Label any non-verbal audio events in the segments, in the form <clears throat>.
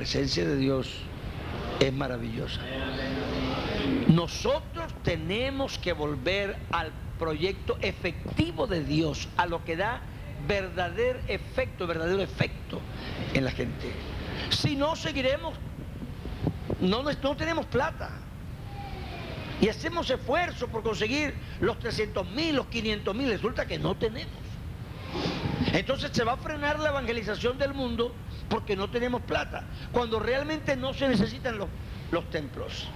Presencia de Dios es maravillosa. Nosotros tenemos que volver al proyecto efectivo de Dios, a lo que da verdadero efecto, verdadero efecto en la gente. Si no, seguiremos, no, no tenemos plata. Y hacemos esfuerzo por conseguir los 300 mil, los 500 mil, resulta que no tenemos. Entonces se va a frenar la evangelización del mundo porque no tenemos plata, cuando realmente no se necesitan los, los templos.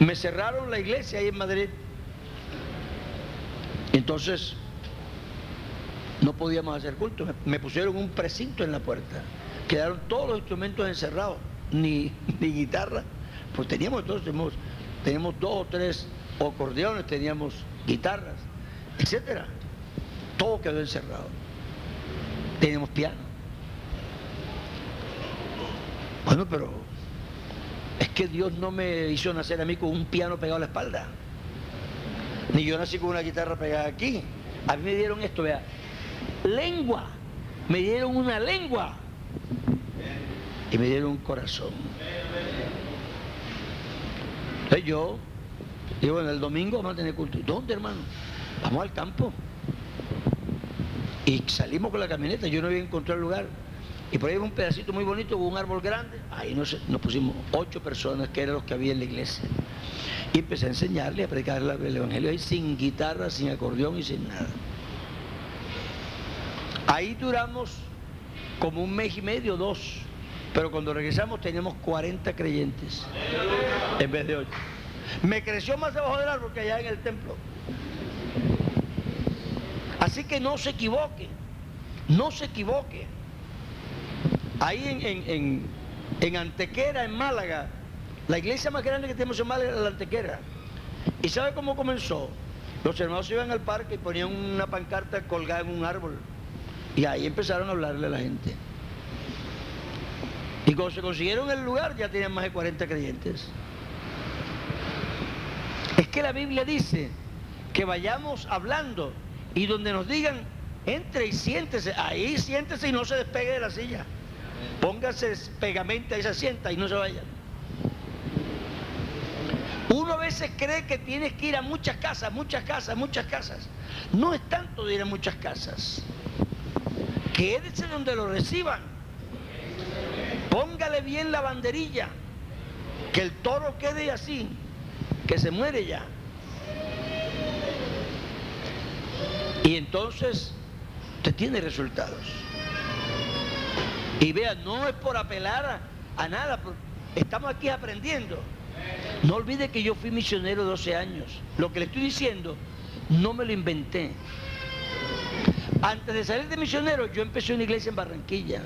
Me cerraron la iglesia ahí en Madrid. Entonces no podíamos hacer culto. Me pusieron un precinto en la puerta. Quedaron todos los instrumentos encerrados, ni, <laughs> ni guitarra. Pues teníamos entonces, teníamos, teníamos dos o tres acordeones, teníamos guitarras, etcétera. Todo quedó encerrado. Tenemos piano. Bueno, pero es que Dios no me hizo nacer a mí con un piano pegado a la espalda. Ni yo nací con una guitarra pegada aquí. A mí me dieron esto, vea. Lengua. Me dieron una lengua. Y me dieron un corazón. Entonces yo y bueno, el domingo vamos a tener culto. ¿Dónde, hermano? Vamos al campo. Y salimos con la camioneta, yo no había encontrado lugar. Y por ahí un pedacito muy bonito, con un árbol grande. Ahí nos, pusimos ocho personas, que eran los que había en la iglesia. Y empecé a enseñarle, a predicar el evangelio ahí sin guitarra, sin acordeón y sin nada. Ahí duramos como un mes y medio, dos. Pero cuando regresamos teníamos 40 creyentes en vez de ocho. Me creció más debajo del árbol que allá en el templo. Así que no se equivoque, no se equivoque. Ahí en, en, Antequera, en Málaga, la iglesia más grande que tenemos en Málaga es la Antequera. ¿Y sabe cómo comenzó? Los hermanos iban al parque y ponían una pancarta colgada en un árbol. Y ahí empezaron a hablarle a la gente. Y cuando se consiguieron el lugar ya tenían más de 40 creyentes. Es que la Biblia dice que vayamos hablando y donde nos digan, entre y siéntese, ahí siéntese y no se despegue de la silla. Póngase pegamento y se sienta y no se vaya. Uno a veces cree que tienes que ir a muchas casas, muchas casas, muchas casas. No es tanto de ir a muchas casas. Quédese donde lo reciban. Póngale bien la banderilla. Que el toro quede así que se muere ya. Y entonces usted tiene resultados. Y vea, no es por apelar a, nada, estamos aquí aprendiendo. No olvide que yo fui misionero 12 años. Lo que le estoy diciendo, no me lo inventé. Antes de salir de misionero, yo empecé una iglesia en Barranquilla.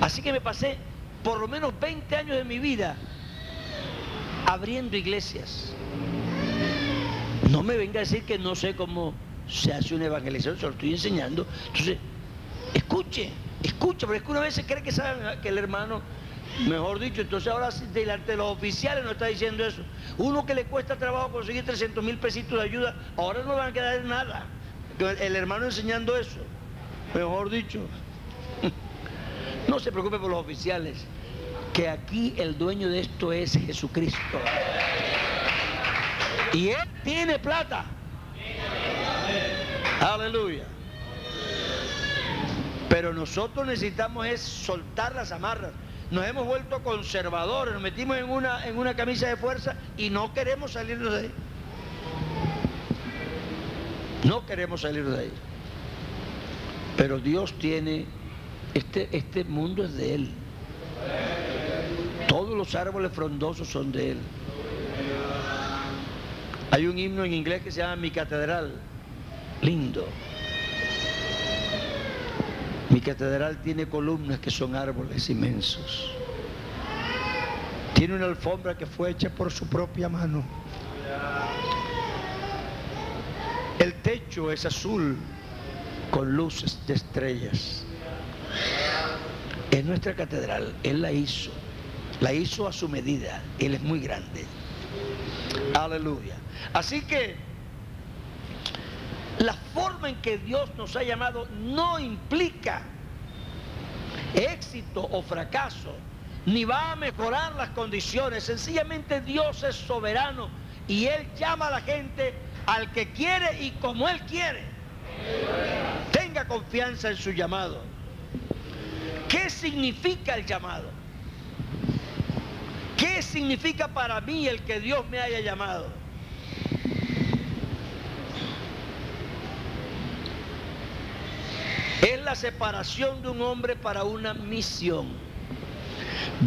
Así que me pasé por lo menos 20 años de mi vida abriendo iglesias. No me venga a decir que no sé cómo se hace una evangelización, se lo estoy enseñando. Entonces, escuche, escuche, porque es que una vez se cree que saben que el hermano, mejor dicho, entonces ahora delante de los oficiales no está diciendo eso. Uno que le cuesta trabajo conseguir 300 mil pesitos de ayuda, ahora no van a quedar nada. El hermano enseñando eso, mejor dicho. <laughs> No se preocupe por los oficiales que aquí el dueño de esto es Jesucristo. Y Él tiene plata. Aleluya. Pero nosotros necesitamos es soltar las amarras. Nos hemos vuelto conservadores, nos metimos en una, en una camisa de fuerza y no queremos salir de ahí. No queremos salir de ahí. Pero Dios tiene, este, este mundo es de Él. Todos los árboles frondosos son de Él. Hay un himno en inglés que se llama Mi Catedral. Lindo. Mi catedral tiene columnas que son árboles inmensos. Tiene una alfombra que fue hecha por su propia mano. El techo es azul con luces de estrellas. Es nuestra catedral, Él la hizo. La hizo a su medida. Él es muy grande. Aleluya. Así que la forma en que Dios nos ha llamado no implica éxito o fracaso, ni va a mejorar las condiciones. Sencillamente Dios es soberano y Él llama a la gente al que quiere y como Él quiere. Tenga confianza en su llamado. ¿Qué significa el llamado? ¿Qué significa para mí el que Dios me haya llamado? Es la separación de un hombre para una misión.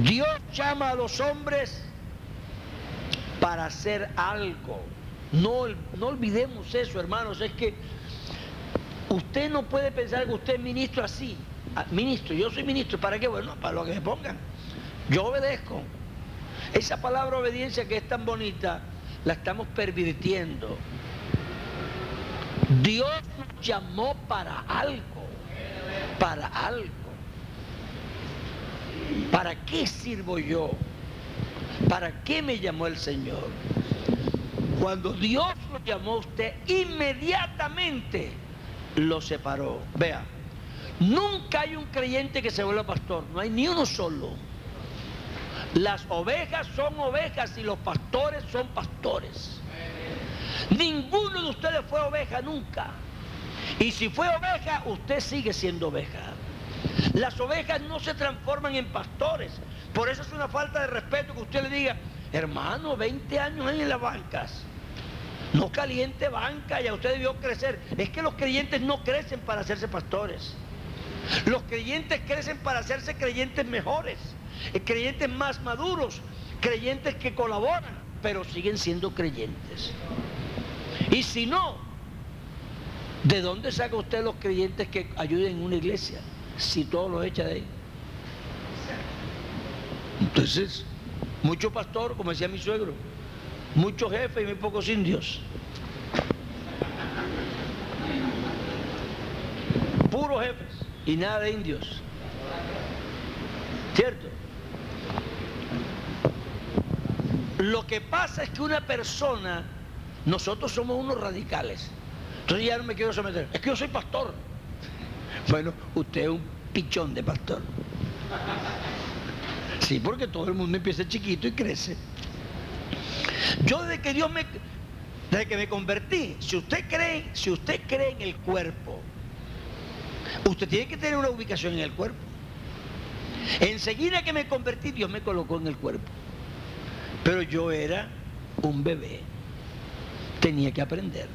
Dios llama a los hombres para hacer algo. No, no olvidemos eso, hermanos. Es que usted no puede pensar que usted es ministro así. Ah, ministro, yo soy ministro. ¿Para qué? Bueno, para lo que me pongan. Yo obedezco. Esa palabra obediencia que es tan bonita, la estamos pervirtiendo. Dios nos llamó para algo, para algo. ¿Para qué sirvo yo? ¿Para qué me llamó el Señor? Cuando Dios lo llamó a usted, inmediatamente lo separó. Vea, nunca hay un creyente que se vuelva pastor, no hay ni uno solo. Las ovejas son ovejas y los pastores son pastores. Ninguno de ustedes fue oveja nunca. Y si fue oveja, usted sigue siendo oveja. Las ovejas no se transforman en pastores. Por eso es una falta de respeto que usted le diga, hermano, 20 años en las bancas. No caliente banca, ya usted debió crecer. Es que los creyentes no crecen para hacerse pastores. Los creyentes crecen para hacerse creyentes mejores. Eh, creyentes más maduros, creyentes que colaboran, pero siguen siendo creyentes. Y si no, ¿de dónde saca usted los creyentes que ayuden en una iglesia? Si todo lo echa de ahí. Entonces, mucho pastor, como decía mi suegro, muchos jefes y muy pocos indios. Puros jefes y nada de indios. ¿Cierto? Lo que pasa es que una persona, nosotros somos unos radicales. Entonces ya no me quiero someter. Es que yo soy pastor. Bueno, usted es un pichón de pastor. Sí, porque todo el mundo empieza chiquito y crece. Yo desde que Dios me, desde que me convertí, si usted cree, si usted cree en el cuerpo, usted tiene que tener una ubicación en el cuerpo. Enseguida que me convertí, Dios me colocó en el cuerpo. Pero yo era un bebé. Tenía que aprender.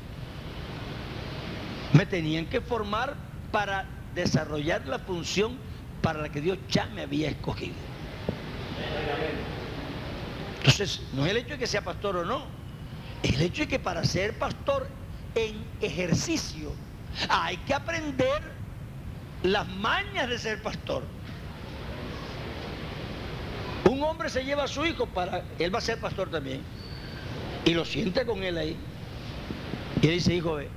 Me tenían que formar para desarrollar la función para la que Dios ya me había escogido. Entonces, no es el hecho de que sea pastor o no, es el hecho de que para ser pastor en ejercicio hay que aprender las mañas de ser pastor. Un hombre se lleva a su hijo para, él va a ser pastor también, y lo siente con él ahí. Y él dice, hijo, ve,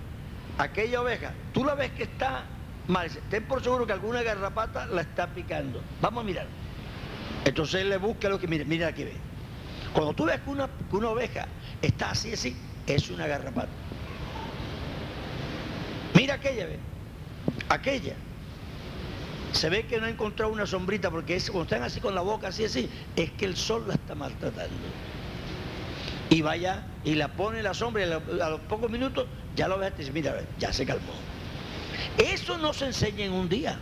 aquella oveja, tú la ves que está mal, ten por seguro que alguna garrapata la está picando. Vamos a mirar. Entonces él le busca lo que, mire, mira aquí ve. Cuando tú ves que una, que una oveja está así, así, es una garrapata. Mira aquella, ve. Aquella se ve que no ha encontrado una sombrita porque es, cuando están así con la boca así así, es que el sol la está maltratando. Y vaya y la pone la sombra y a los pocos minutos ya lo ves mira, ya se calmó. Eso no se enseña en un día.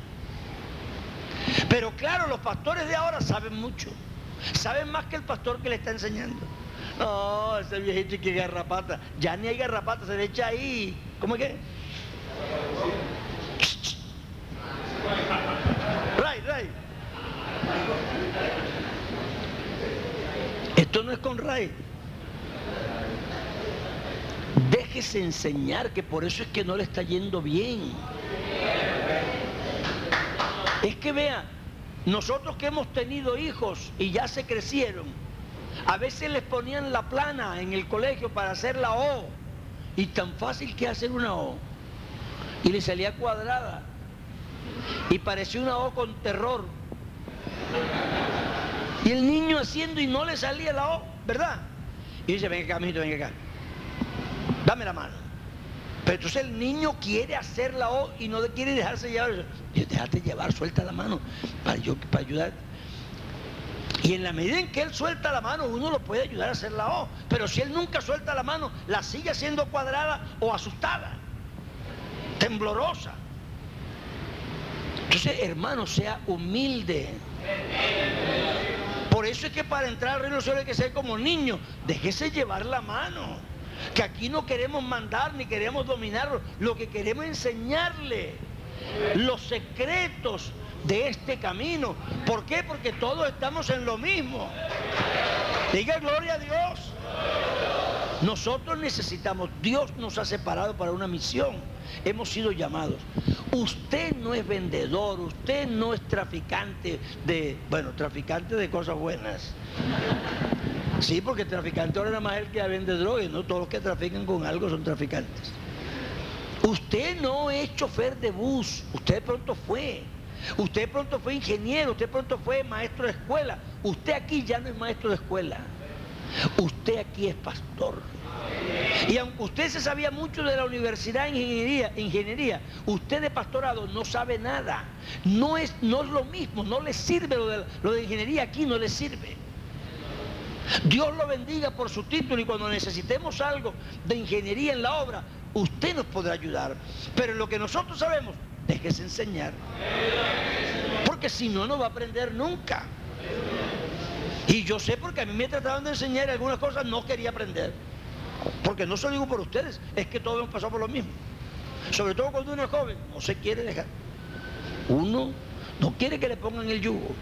Pero claro, los pastores de ahora saben mucho. Saben más que el pastor que le está enseñando. No, ese viejito y que garrapata. Ya ni hay garrapata, se le echa ahí. ¿Cómo es que? Ray, Ray. Esto no es con Ray. Enseñar, que por eso es que no le está yendo bien. Es que vea, nosotros que hemos tenido hijos y ya se crecieron, a veces les ponían la plana en el colegio para hacer la O. Y tan fácil que hacer una O. Y le salía cuadrada. Y parecía una O con terror. Y el niño haciendo y no le salía la O, ¿verdad? Y dice, venga acá, venga acá. Dame la mano. Pero entonces el niño quiere hacer la O y no quiere dejarse llevar. Dios, déjate llevar, suelta la mano para, yo, para ayudar. Y en la medida en que él suelta la mano, uno lo puede ayudar a hacer la O. Pero si él nunca suelta la mano, la sigue siendo cuadrada o asustada, temblorosa. Entonces, hermano, sea humilde. Por eso es que para entrar al reino solo hay que ser como niño. Déjese llevar la mano. Que aquí no queremos mandar ni queremos dominarlo. Lo que queremos es enseñarle los secretos de este camino. ¿Por qué? Porque todos estamos en lo mismo. Diga gloria a Dios. Nosotros necesitamos, Dios nos ha separado para una misión. Hemos sido llamados. Usted no es vendedor, usted no es traficante de, bueno, traficante de cosas buenas. Sí, porque traficante ahora nada más el que vende drogas, no todos los que trafican con algo son traficantes. Usted no es chofer de bus, usted pronto fue. Usted pronto fue ingeniero, usted pronto fue maestro de escuela. Usted aquí ya no es maestro de escuela. Usted aquí es pastor. Y aunque usted se sabía mucho de la universidad de ingeniería, ingeniería, usted de pastorado no sabe nada. No es, no es lo mismo, no le sirve lo de ingeniería aquí, no le sirve. Dios lo bendiga por su título y cuando necesitemos algo de ingeniería en la obra, usted nos podrá ayudar. Pero lo que nosotros sabemos, déjese enseñar. Porque si no, no va a aprender nunca. Y yo sé porque a mí me trataban de enseñar algunas cosas, no quería aprender. Porque no se lo digo por ustedes, es que todos hemos pasado por lo mismo. Sobre todo cuando uno es joven, no se quiere dejar. Uno no quiere que le pongan el yugo.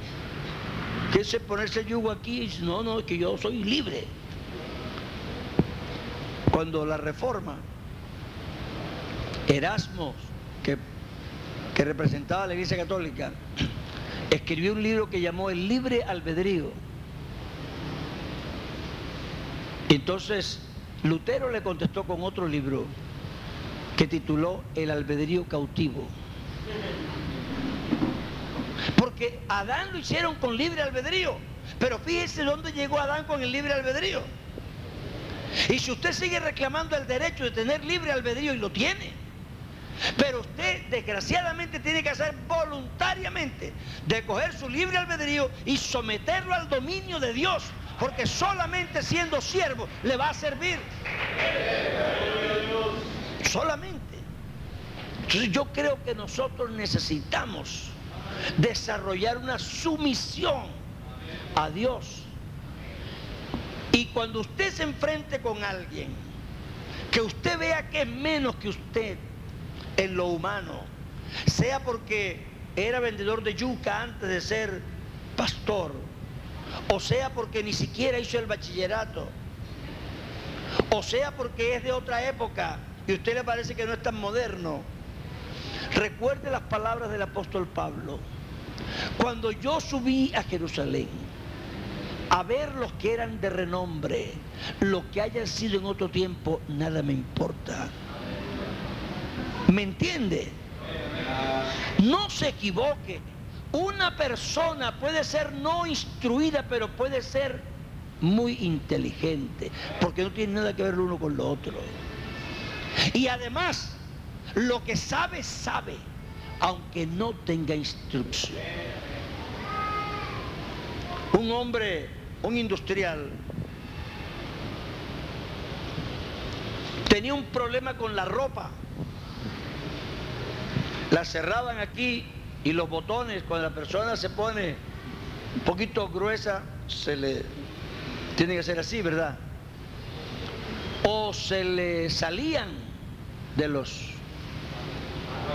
Quiere ponerse el yugo aquí y no, no, es que yo soy libre. Cuando la reforma, Erasmo, que, que representaba a la Iglesia Católica, <clears throat> escribió un libro que llamó El libre albedrío. Entonces, Lutero le contestó con otro libro que tituló El albedrío cautivo. Porque Adán lo hicieron con libre albedrío. Pero fíjese dónde llegó Adán con el libre albedrío. Y si usted sigue reclamando el derecho de tener libre albedrío y lo tiene, pero usted desgraciadamente tiene que hacer voluntariamente de coger su libre albedrío y someterlo al dominio de Dios porque solamente siendo siervo le va a servir. Solamente. Entonces yo creo que nosotros necesitamos desarrollar una sumisión a Dios. Y cuando usted se enfrente con alguien, que usted vea que es menos que usted en lo humano, sea porque era vendedor de yuca antes de ser pastor, o sea porque ni siquiera hizo el bachillerato, o sea porque es de otra época y usted le parece que no es tan moderno. Recuerde las palabras del apóstol Pablo. Cuando yo subí a Jerusalén a ver los que eran de renombre, lo que hayan sido en otro tiempo, nada me importa. ¿Me entiende? No se equivoque. Una persona puede ser no instruida, pero puede ser muy inteligente, porque no tiene nada que ver lo uno con lo otro. Y además, lo que sabe, sabe, aunque no tenga instrucción. Un hombre, un industrial, tenía un problema con la ropa. La cerraban aquí y los botones, cuando la persona se pone un poquito gruesa, se le tiene que ser así, ¿verdad? O se le salían de los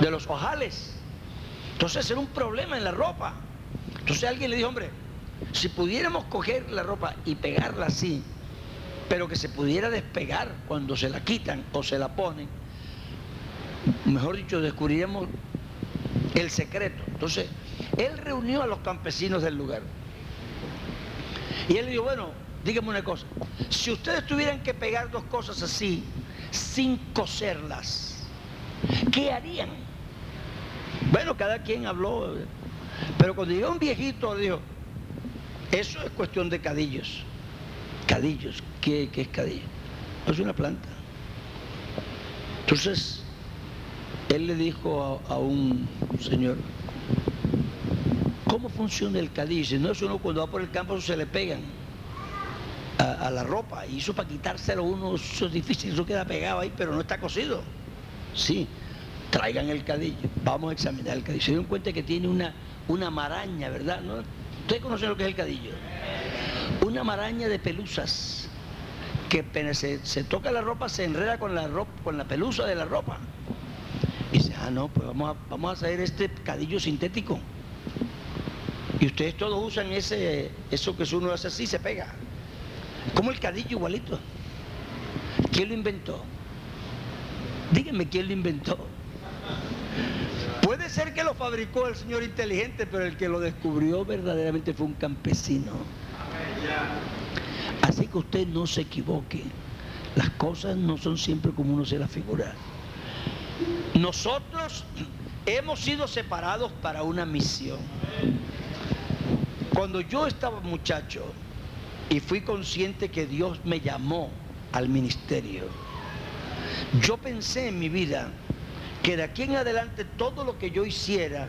de los ojales. Entonces era un problema en la ropa. Entonces alguien le dijo, hombre, si pudiéramos coger la ropa y pegarla así, pero que se pudiera despegar cuando se la quitan o se la ponen. Mejor dicho, descubriríamos el secreto. Entonces, él reunió a los campesinos del lugar. Y él dijo, bueno, dígame una cosa, si ustedes tuvieran que pegar dos cosas así, sin coserlas, ¿qué harían? Bueno, cada quien habló, pero cuando llegó un viejito, dijo, eso es cuestión de cadillos. Cadillos, ¿qué, es cadillo? Es una planta. Entonces, él le dijo a, un señor, ¿cómo funciona el cadillo? No es uno cuando va por el campo se le pegan a, la ropa y eso para quitárselo uno eso es difícil, eso queda pegado ahí, pero no está cosido. Sí, traigan el cadillo, vamos a examinar el cadillo. Se dieron cuenta que tiene una, una maraña, ¿verdad? ¿No? ¿Ustedes conocen lo que es el cadillo? Una maraña de pelusas que se, se, toca la ropa, se enreda con la ropa, con la pelusa de la ropa. Y dice, ah, no, pues vamos a, vamos a hacer este cadillo sintético. Y ustedes todos usan ese, eso que uno hace así, se pega. Como el cadillo igualito. ¿Quién lo inventó? Díganme quién lo inventó. Puede ser que lo fabricó el señor inteligente, pero el que lo descubrió verdaderamente fue un campesino. Así que usted no se equivoque. Las cosas no son siempre como uno se las figura. Nosotros hemos sido separados para una misión. Cuando yo estaba muchacho y fui consciente que Dios me llamó al ministerio, yo pensé en mi vida que de aquí en adelante todo lo que yo hiciera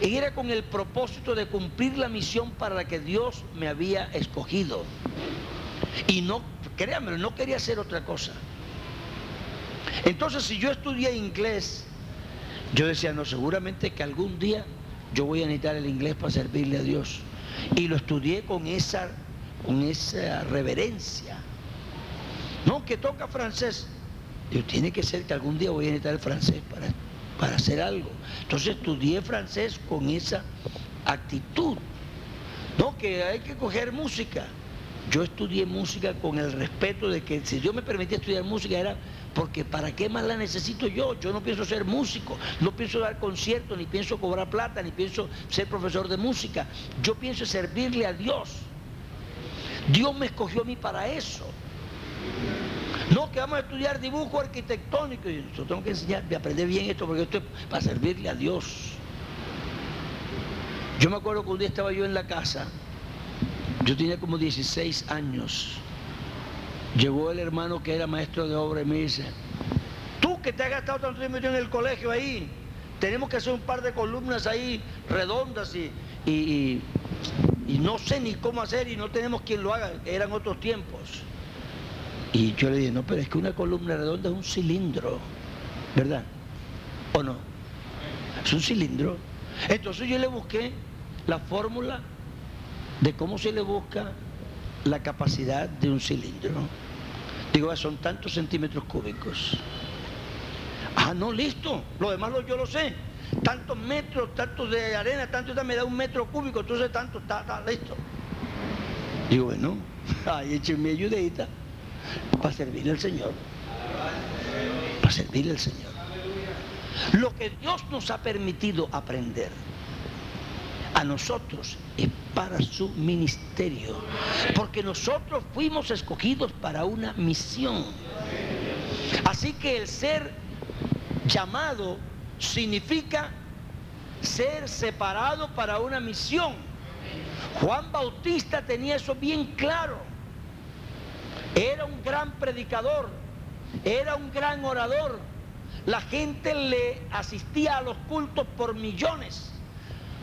era con el propósito de cumplir la misión para la que Dios me había escogido. Y no, créanme, no quería hacer otra cosa. Entonces, si yo estudié inglés, yo decía, no, seguramente que algún día yo voy a necesitar el inglés para servirle a Dios. Y lo estudié con esa, con esa reverencia. No, que toca francés. Tiene que ser que algún día voy a necesitar el francés para, para hacer algo. Entonces estudié francés con esa actitud. No, que hay que coger música. Yo estudié música con el respeto de que si Dios me permitía estudiar música era porque ¿para qué más la necesito yo? Yo no pienso ser músico, no pienso dar conciertos, ni pienso cobrar plata, ni pienso ser profesor de música. Yo pienso servirle a Dios. Dios me escogió a mí para eso. No, que vamos a estudiar dibujo arquitectónico. Y yo tengo que enseñar, de aprender bien esto, porque esto es para servirle a Dios. Yo me acuerdo que un día estaba yo en la casa yo tenía como 16 años. Llegó el hermano que era maestro de obra y me dice, tú que te has gastado tanto tiempo en el colegio ahí, tenemos que hacer un par de columnas ahí redondas y, y, no sé ni cómo hacer y no tenemos quien lo haga, eran otros tiempos. Y yo le dije, no, pero es que una columna redonda es un cilindro, ¿verdad? ¿O no? Es un cilindro. Entonces yo le busqué la fórmula de cómo se le busca la capacidad de un cilindro. Digo, ah, son tantos centímetros cúbicos. Ah, no, listo. Lo demás yo lo sé. Tantos metros, tantos de arena, tanto me da un metro cúbico, entonces tanto, está, está listo. Digo, bueno, <laughs> ahí echen mi ayudita para servirle al Señor. Para servirle al Señor. Lo que Dios nos ha permitido aprender a nosotros es para su ministerio, porque nosotros fuimos escogidos para una misión. Así que el ser llamado significa ser separado para una misión. Juan Bautista tenía eso bien claro. Era un gran predicador, era un gran orador. La gente le asistía a los cultos por millones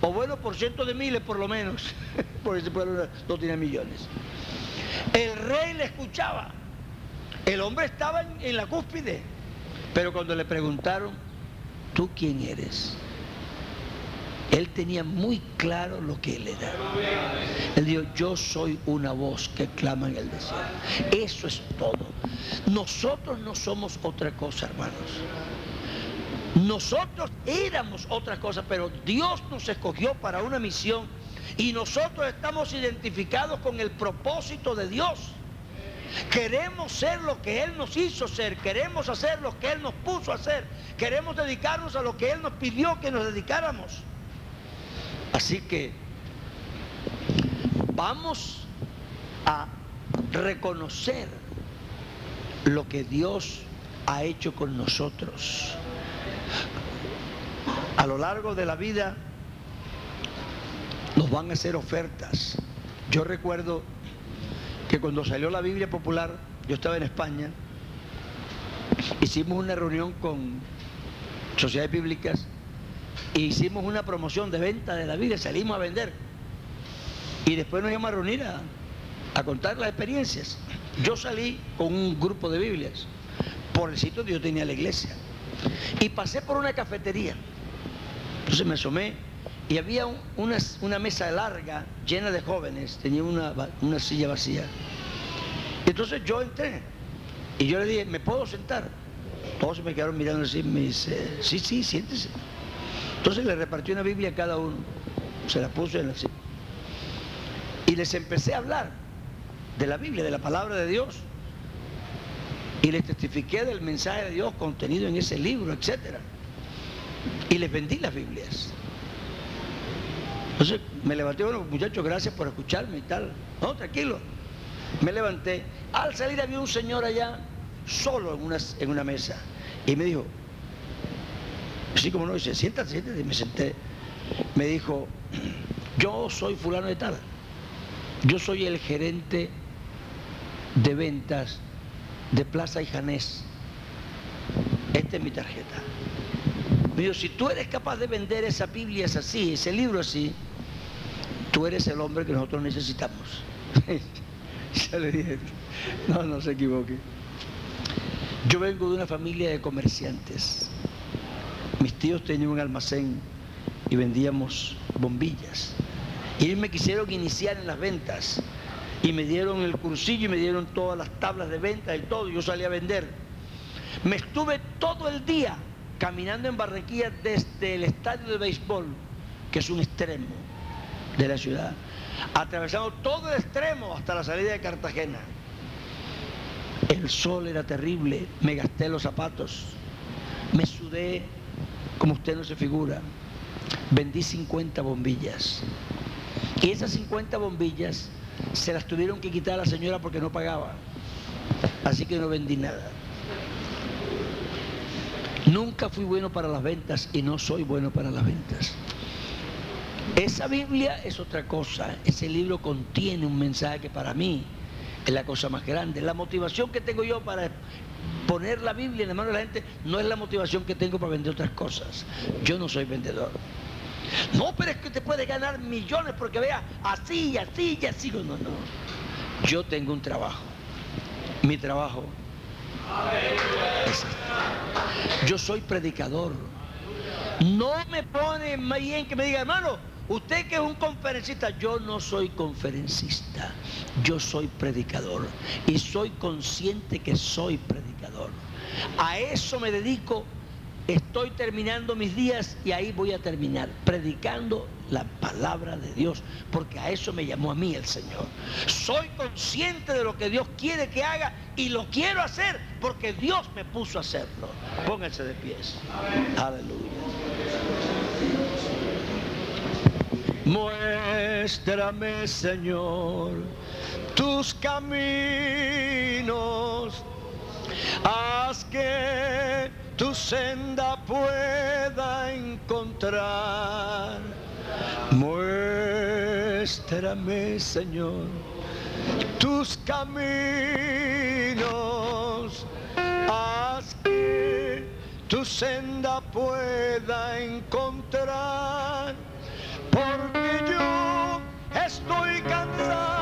o bueno, por cientos de miles por lo menos, <laughs> porque ese pueblo no tiene millones. El rey le escuchaba, el hombre estaba en, la cúspide, pero cuando le preguntaron, ¿tú quién eres? Él tenía muy claro lo que él era. Él dijo, yo soy una voz que clama en el desierto. Eso es todo. Nosotros no somos otra cosa, hermanos. Nosotros éramos otra cosa, pero Dios nos escogió para una misión y nosotros estamos identificados con el propósito de Dios. Queremos ser lo que Él nos hizo ser, queremos hacer lo que Él nos puso a hacer, queremos dedicarnos a lo que Él nos pidió que nos dedicáramos. Así que vamos a reconocer lo que Dios ha hecho con nosotros. A lo largo de la vida nos van a hacer ofertas. Yo recuerdo que cuando salió la Biblia Popular, yo estaba en España, hicimos una reunión con sociedades bíblicas e hicimos una promoción de venta de la Biblia, salimos a vender. Y después nos íbamos a reunir a, a contar las experiencias. Yo salí con un grupo de Biblias por el sitio donde yo tenía la iglesia. Y pasé por una cafetería. Entonces me asomé y había una, una, mesa larga llena de jóvenes, tenía una, una silla vacía. Entonces yo entré y yo le dije, ¿me puedo sentar? Todos se me quedaron mirando así, me dice, sí, sí, siéntese. Entonces le repartí una Biblia a cada uno, se la puse en la silla. Y les empecé a hablar de la Biblia, de la palabra de Dios. Y les testifiqué del mensaje de Dios contenido en ese libro, etc. Y les vendí las Biblias. Entonces me levanté, bueno, muchachos, gracias por escucharme y tal. No, tranquilo. Me levanté. Al salir había un señor allá, solo en una mesa. Y me dijo, así como no, dice, siéntate, siéntate. Y me senté. Me dijo, yo soy fulano de tal. Yo soy el gerente de ventas de Plaza y Janés. Esta es mi tarjeta. Me dijo, si tú eres capaz de vender esa Biblia es así, ese libro así, tú eres el hombre que nosotros necesitamos. <laughs> ya le dije, no, no se equivoque. Yo vengo de una familia de comerciantes. Mis tíos tenían un almacén y vendíamos bombillas. Y ellos me quisieron iniciar en las ventas. Y me dieron el cursillo y me dieron todas las tablas de venta y todo. Y yo salí a vender. Me estuve todo el día caminando en Barranquilla desde el estadio de béisbol, que es un extremo de la ciudad, atravesando todo el extremo hasta la salida de Cartagena. El sol era terrible, me gasté los zapatos, me sudé como usted no se figura. Vendí 50 bombillas. Y esas 50 bombillas se las tuvieron que quitar a la señora porque no pagaba. Así que no vendí nada. Nunca fui bueno para las ventas y no soy bueno para las ventas. Esa Biblia es otra cosa. Ese libro contiene un mensaje que para mí es la cosa más grande. La motivación que tengo yo para poner la Biblia en la mano de la gente no es la motivación que tengo para vender otras cosas. Yo no soy vendedor. No, pero es que te puede ganar millones porque vea así, así y así. No, no. Yo tengo un trabajo. Mi trabajo es este. Yo soy predicador. No me pone bien que me diga, hermano, Usted que es un conferencista, yo no soy conferencista, yo soy predicador y soy consciente que soy predicador. A eso me dedico, estoy terminando mis días y ahí voy a terminar, predicando la palabra de Dios, porque a eso me llamó a mí el Señor. Soy consciente de lo que Dios quiere que haga y lo quiero hacer porque Dios me puso a hacerlo. Pónganse de pies. Aleluya. Muéstrame, Señor, tus caminos. Haz que tu senda pueda encontrar. Muéstrame, Señor, tus caminos. Haz que tu senda pueda encontrar estoy cansado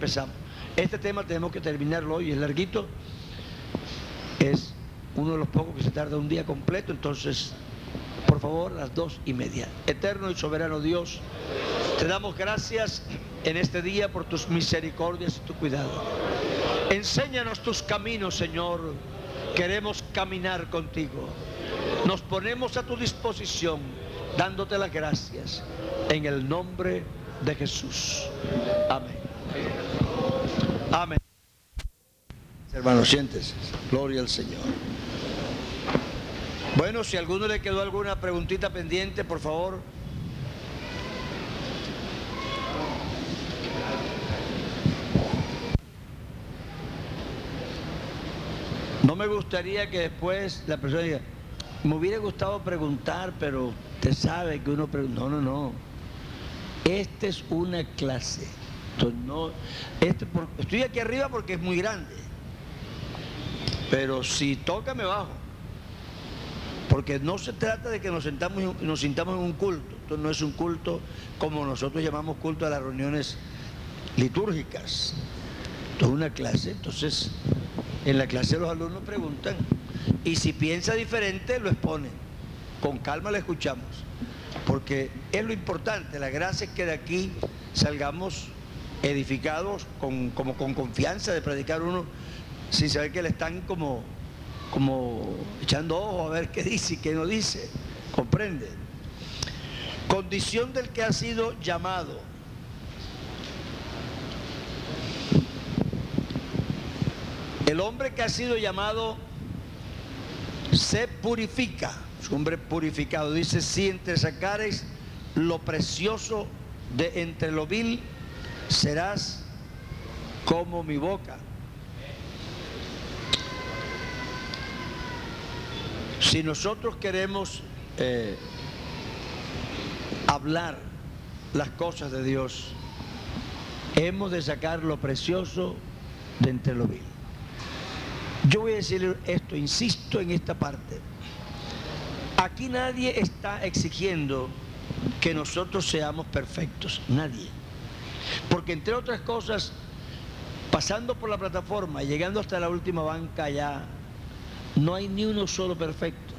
empezamos. Este tema tenemos que terminarlo hoy, es larguito. Es uno de los pocos que se tarda un día completo, entonces, por favor, las dos y media. Eterno y soberano Dios, te damos gracias en este día por tus misericordias y tu cuidado. Enséñanos tus caminos, Señor. Queremos caminar contigo. Nos ponemos a tu disposición, dándote las gracias en el nombre de Jesús. Amén. Amén. Hermanos, siéntese. Gloria al Señor. Bueno, si a alguno le quedó alguna preguntita pendiente, por favor. No me gustaría que después la persona diga, me hubiera gustado preguntar, pero usted sabe que uno pregunta. No, no, no. Esta es una clase. Entonces, no, este por- estoy aquí arriba porque es muy grande. Pero si toca, me bajo. Porque no se trata de que nos, sentamos, en- nos sintamos en un culto. Esto no es un culto como nosotros llamamos culto a las reuniones litúrgicas. Esto es una clase. Entonces, en la clase los alumnos preguntan. Y si piensa diferente, lo exponen. Con calma le escuchamos. Porque es lo importante. La gracia es que de aquí salgamos edificados con, como con confianza de predicar uno sin saber que le están como, como echando ojo a ver qué dice y qué no dice. ¿Comprende? Condición del que ha sido llamado. El hombre que ha sido llamado se purifica. Es hombre purificado. Dice, si entre sacares lo precioso de entre lo vil, serás como mi boca. Si nosotros queremos eh, hablar las cosas de Dios, hemos de sacar lo precioso de entre lo vil. Yo voy a decirle esto, insisto en esta parte. Aquí nadie está exigiendo que nosotros seamos perfectos, nadie. Porque entre otras cosas, pasando por la plataforma, llegando hasta la última banca ya, no hay ni uno solo perfecto.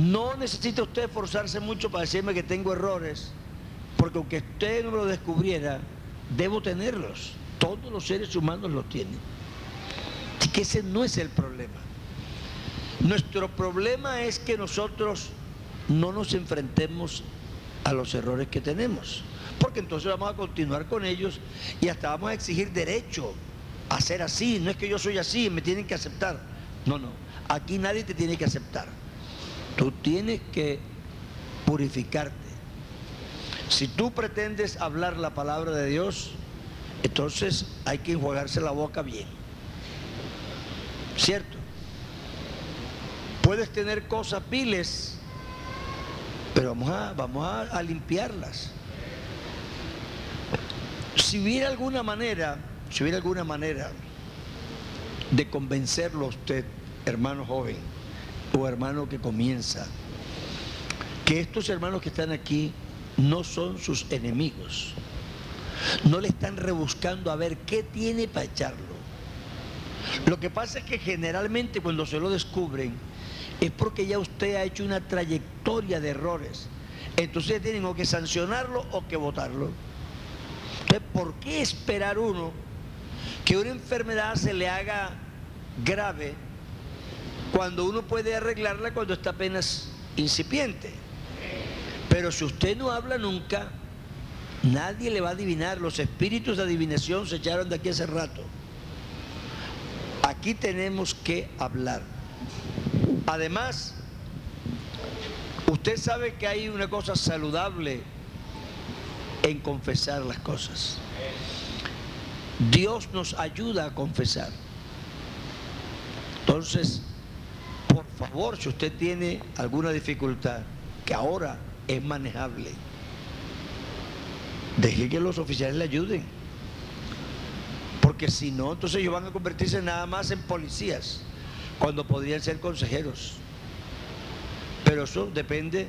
No necesita usted esforzarse mucho para decirme que tengo errores, porque aunque usted no lo descubriera, debo tenerlos. Todos los seres humanos los tienen. Así que ese no es el problema. Nuestro problema es que nosotros no nos enfrentemos a los errores que tenemos, porque entonces vamos a continuar con ellos y hasta vamos a exigir derecho a ser así. No es que yo soy así, me tienen que aceptar. No, no, aquí nadie te tiene que aceptar. Tú tienes que purificarte. Si tú pretendes hablar la palabra de Dios, entonces hay que enjuagarse la boca bien. ¿Cierto? Puedes tener cosas viles, pero vamos a, vamos a, a limpiarlas. Si hubiera alguna manera, si hubiera alguna manera de convencerlo a usted, hermano joven o hermano que comienza, que estos hermanos que están aquí no son sus enemigos, no le están rebuscando a ver qué tiene para echarlo. Lo que pasa es que generalmente cuando se lo descubren es porque ya usted ha hecho una trayectoria de errores. Entonces tienen o que sancionarlo o que votarlo. ¿Por qué esperar uno que una enfermedad se le haga grave cuando uno puede arreglarla cuando está apenas incipiente. Pero si usted no habla nunca, nadie le va a adivinar. Los espíritus de adivinación se echaron de aquí hace rato. Aquí tenemos que hablar. Además, usted sabe que hay una cosa saludable en confesar las cosas. Dios nos ayuda a confesar. Entonces, por favor, si usted tiene alguna dificultad, que ahora es manejable, deje que los oficiales le ayuden. Porque si no, entonces ellos van a convertirse nada más en policías, cuando podrían ser consejeros. Pero eso depende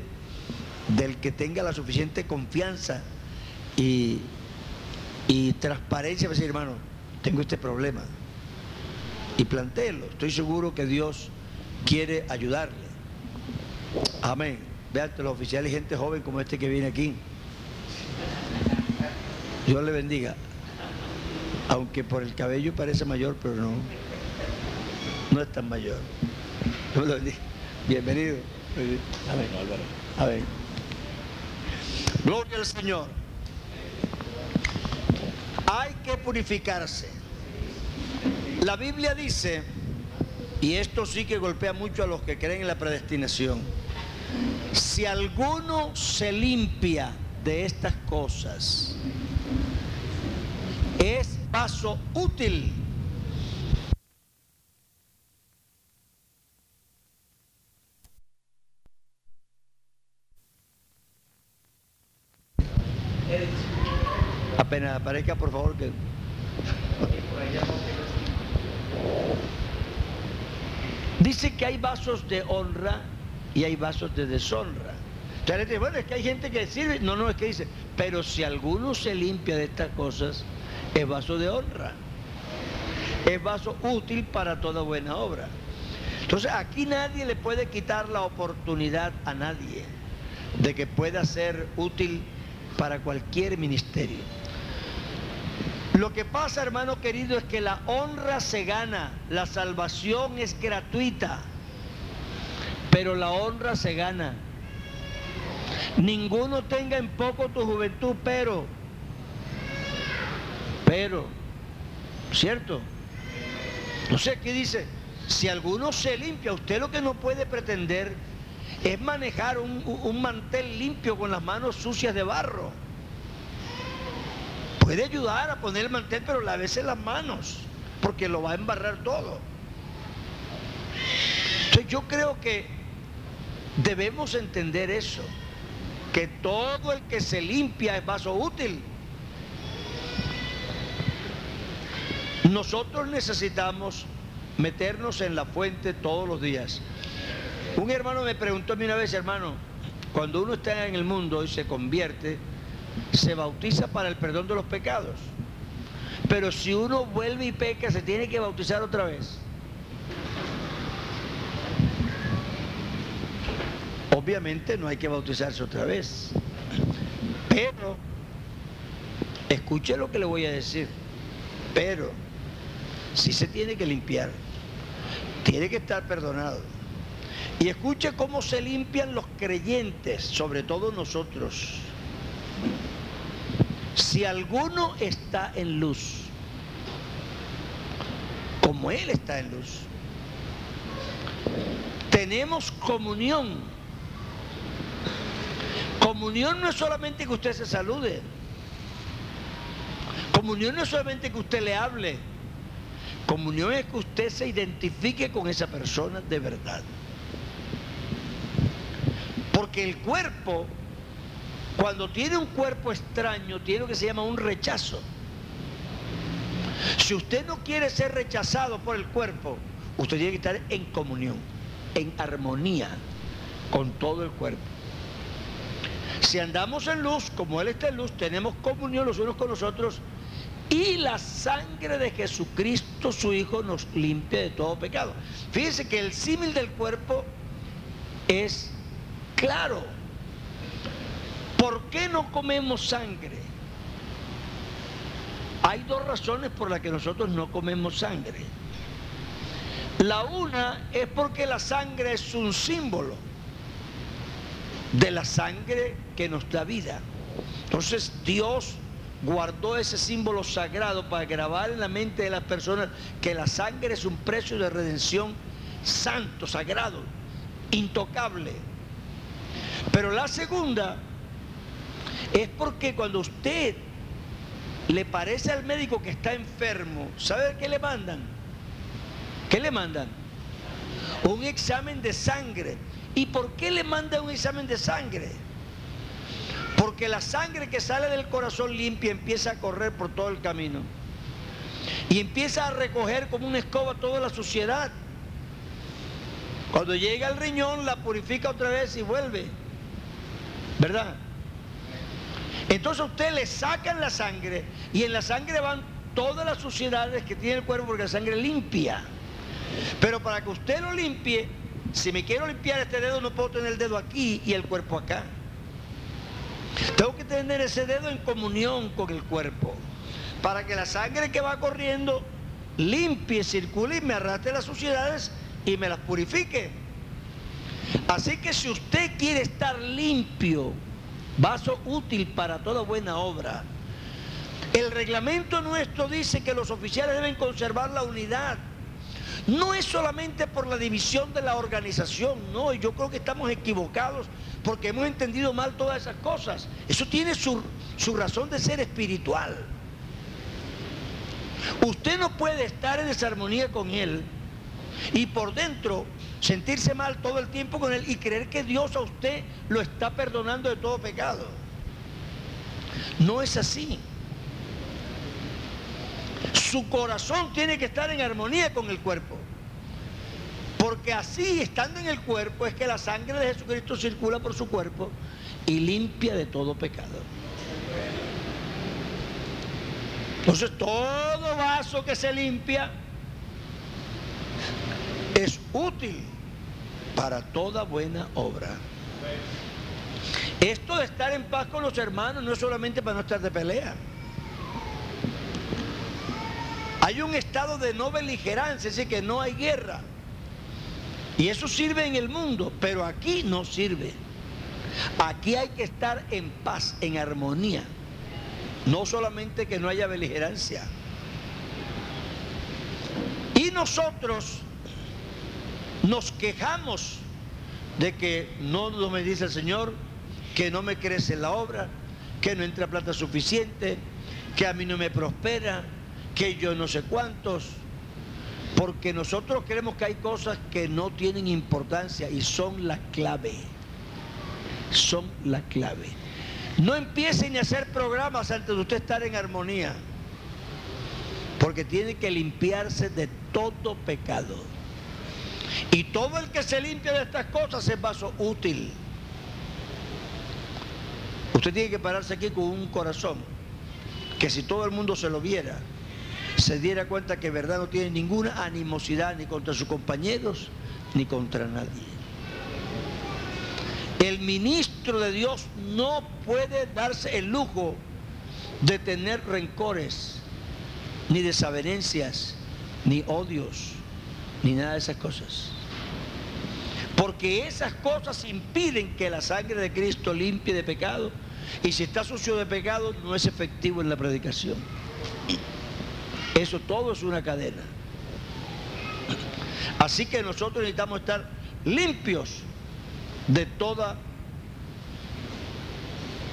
del que tenga la suficiente confianza y, transparencia para decir, hermano, tengo este problema. Y plantéelo. Estoy seguro que Dios quiere ayudarle. Amén. Vean los oficiales gente joven como este que viene aquí. Dios le bendiga. Aunque por el cabello parece mayor, pero no. No es tan mayor. Bienvenido. Amén, Álvaro. Amén. Gloria al Señor. Hay que purificarse. La Biblia dice, y esto sí que golpea mucho a los que creen en la predestinación, si alguno se limpia de estas cosas, es paso útil. Apenas aparezca, por favor, que... Dice que hay vasos de honra y hay vasos de deshonra. Entonces, bueno, es que hay gente que sirve. No, no, es que dice, pero si alguno se limpia de estas cosas, es vaso de honra. Es vaso útil para toda buena obra. Entonces, aquí nadie le puede quitar la oportunidad a nadie de que pueda ser útil para cualquier ministerio. Lo que pasa, hermano querido, es que la honra se gana, la salvación es gratuita, pero la honra se gana. Ninguno tenga en poco tu juventud, pero, pero, ¿cierto? No sé qué dice, si alguno se limpia, usted lo que no puede pretender es manejar un, un mantel limpio con las manos sucias de barro puede ayudar a poner el mantel, pero lávese las manos, porque lo va a embarrar todo. Entonces yo creo que debemos entender eso, que todo el que se limpia es vaso útil. Nosotros necesitamos meternos en la fuente todos los días. Un hermano me preguntó a mí una vez, hermano, cuando uno está en el mundo y se convierte, se bautiza para el perdón de los pecados. Pero si uno vuelve y peca, se tiene que bautizar otra vez. Obviamente no hay que bautizarse otra vez. Pero, escuche lo que le voy a decir. Pero, si se tiene que limpiar, tiene que estar perdonado. Y escuche cómo se limpian los creyentes, sobre todo nosotros. Si alguno está en luz, como Él está en luz, tenemos comunión. Comunión no es solamente que usted se salude. Comunión no es solamente que usted le hable. Comunión es que usted se identifique con esa persona de verdad. Porque el cuerpo cuando tiene un cuerpo extraño, tiene lo que se llama un rechazo. Si usted no quiere ser rechazado por el cuerpo, usted tiene que estar en comunión, en armonía con todo el cuerpo. Si andamos en luz, como Él está en luz, tenemos comunión los unos con los otros y la sangre de Jesucristo, su Hijo, nos limpia de todo pecado. Fíjense que el símil del cuerpo es claro. ¿Por qué no comemos sangre? Hay dos razones por las que nosotros no comemos sangre. La una es porque la sangre es un símbolo. de la sangre que nos da vida. Entonces Dios guardó ese símbolo sagrado para grabar en la mente de las personas que la sangre es un precio de redención santo, sagrado, intocable. Pero la segunda es porque cuando usted le parece al médico que está enfermo, ¿sabe qué le mandan? ¿Qué le mandan? Un examen de sangre. ¿Y por qué le mandan un examen de sangre? Porque la sangre que sale del corazón limpia empieza a correr por todo el camino. Y empieza a recoger como una escoba toda la suciedad. Cuando llega al riñón la purifica otra vez y vuelve. ¿Verdad? Entonces a usted le sacan la sangre y en la sangre van todas las suciedades que tiene el cuerpo porque la sangre limpia. Pero para que usted lo limpie, si me quiero limpiar este dedo no puedo tener el dedo aquí y el cuerpo acá. Tengo que tener ese dedo en comunión con el cuerpo para que la sangre que va corriendo limpie, circule y me arrastre las suciedades y me las purifique. Así que si usted quiere estar limpio, vaso útil para toda buena obra. El reglamento nuestro dice que los oficiales deben conservar la unidad. No es solamente por la división de la organización, no, yo creo que estamos equivocados porque hemos entendido mal todas esas cosas. Eso tiene su, su razón de ser espiritual. Usted no puede estar en desarmonía con Él y por dentro sentirse mal todo el tiempo con Él y creer que Dios a usted lo está perdonando de todo pecado. No es así. Su corazón tiene que estar en armonía con el cuerpo. Porque así, estando en el cuerpo, es que la sangre de Jesucristo circula por su cuerpo y limpia de todo pecado. Entonces, todo vaso que se limpia es útil para toda buena obra. Esto de estar en paz con los hermanos no es solamente para no estar de pelea. Hay un estado de no beligerancia, es decir, que no hay guerra. Y eso sirve en el mundo, pero aquí no sirve. Aquí hay que estar en paz, en armonía. No solamente que no haya beligerancia. Y nosotros nos quejamos de que no me dice el Señor, que no me crece la obra, que no entra plata suficiente, que a mí no me prospera, que yo no sé cuántos, porque nosotros creemos que hay cosas que no tienen importancia y son la clave, son la clave. No empiecen a hacer programas antes de usted estar en armonía, porque tiene que limpiarse de todo pecado. Y todo el que se limpia de estas cosas es vaso útil. Usted tiene que pararse aquí con un corazón que si todo el mundo se lo viera, se diera cuenta que verdad no tiene ninguna animosidad ni contra sus compañeros ni contra nadie. El ministro de Dios no puede darse el lujo de tener rencores, ni desavenencias, ni odios ni nada de esas cosas. Porque esas cosas impiden que la sangre de Cristo limpie de pecado. Y si está sucio de pecado, no es efectivo en la predicación. Eso todo es una cadena. Así que nosotros necesitamos estar limpios de toda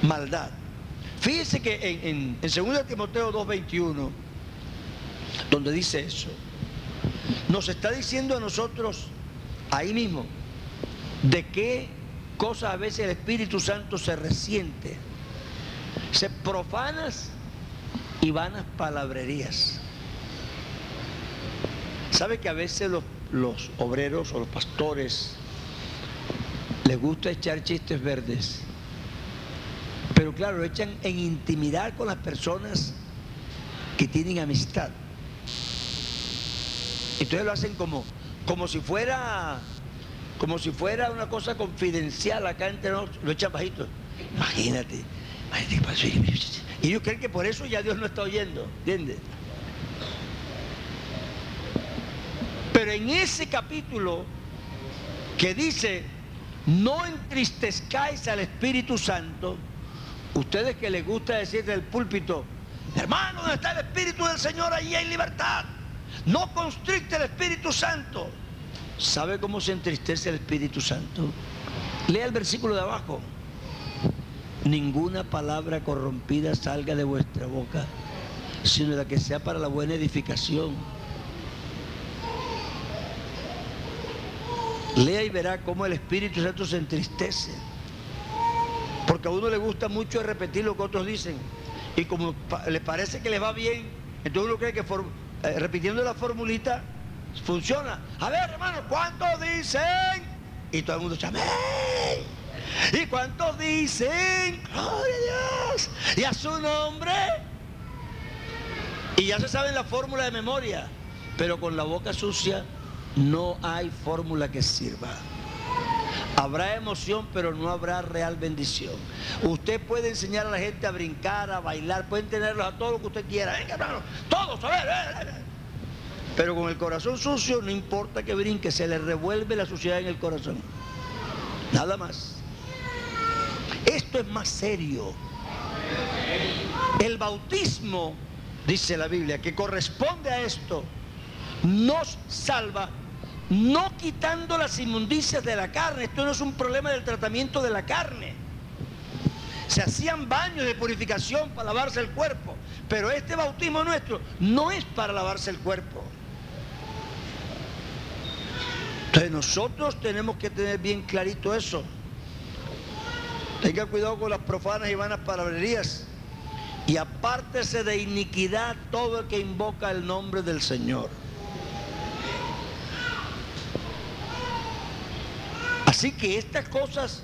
maldad. Fíjense que en, en, 2 Timoteo 2.21, donde dice eso, nos está diciendo a nosotros ahí mismo de qué cosas a veces el Espíritu Santo se resiente. Se profanas y vanas palabrerías. ¿Sabe que a veces los, los obreros o los pastores les gusta echar chistes verdes? Pero claro, lo echan en intimidad con las personas que tienen amistad. Entonces lo hacen como, como si fuera como si fuera una cosa confidencial acá entre nosotros, lo echan bajito. Imagínate, Y ellos creen que por eso ya Dios no está oyendo, ¿entiendes? Pero en ese capítulo que dice no entristezcáis al Espíritu Santo. Ustedes que les gusta decir del púlpito, hermano, donde está el Espíritu del Señor, allí hay libertad. No constricte el Espíritu Santo. ¿Sabe cómo se entristece el Espíritu Santo? Lea el versículo de abajo. Ninguna palabra corrompida salga de vuestra boca, sino la que sea para la buena edificación. Lea y verá cómo el Espíritu Santo se entristece. Porque a uno le gusta mucho repetir lo que otros dicen. Y como le parece que les va bien, entonces uno cree que eh, repitiendo la formulita funciona. A ver, hermano, ¿cuántos dicen? Y todo el mundo dice. ¿Y cuántos dicen? Gloria a Dios. Y a su nombre. Y ya se saben la fórmula de memoria. Pero con la boca sucia no hay fórmula que sirva. Habrá emoción, pero no habrá real bendición. Usted puede enseñar a la gente a brincar, a bailar, pueden tenerlos a todo lo que usted quiera. Venga, hermano, todos, a ver, Pero con el corazón sucio, no importa que brinque, se le revuelve la suciedad en el corazón. Nada más. Esto es más serio. El bautismo, dice la Biblia, que corresponde a esto, nos salva no quitando las inmundicias de la carne. Esto no es un problema del tratamiento de la carne. Se hacían baños de purificación para lavarse el cuerpo, pero este bautismo nuestro no es para lavarse el cuerpo. Entonces nosotros tenemos que tener bien clarito eso. Tenga cuidado con las profanas y vanas palabrerías. Y apártese de iniquidad todo el que invoca el nombre del Señor. Así que estas cosas,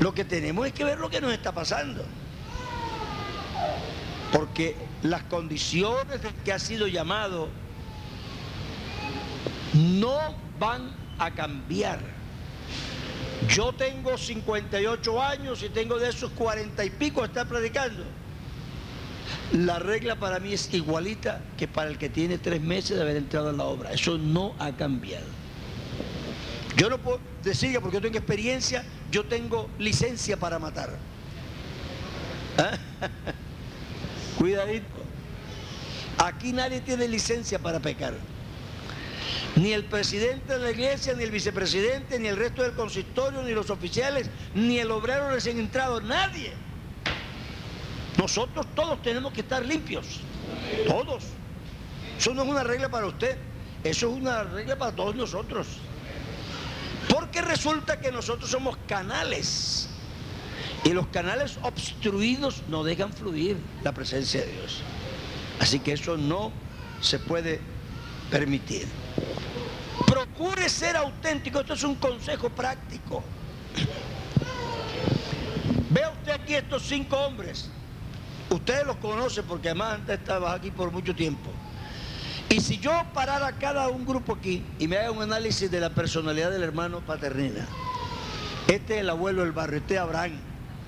lo que tenemos es que ver lo que nos está pasando. Porque las condiciones que ha sido llamado no van a cambiar. Yo tengo 58 años y tengo de esos 40 y pico a estar predicando. La regla para mí es igualita que para el que tiene tres meses de haber entrado en la obra. Eso no ha cambiado. Yo no puedo decir porque yo tengo experiencia, yo tengo licencia para matar. ¿Ah? <laughs> Cuidadito. Aquí nadie tiene licencia para pecar. Ni el presidente de la iglesia, ni el vicepresidente, ni el resto del consistorio, ni los oficiales, ni el obrero recién entrado, nadie. Nosotros todos tenemos que estar limpios. Todos. Eso no es una regla para usted. Eso es una regla para todos nosotros. Porque resulta que nosotros somos canales. Y los canales obstruidos no dejan fluir la presencia de Dios. Así que eso no se puede permitir. Procure ser auténtico. Esto es un consejo práctico. Vea usted aquí estos cinco hombres. Ustedes los conocen porque además antes estaba aquí por mucho tiempo. Y si yo parara cada un grupo aquí y me haga un análisis de la personalidad del hermano Paternina, este es el abuelo del barrio, este es Abraham,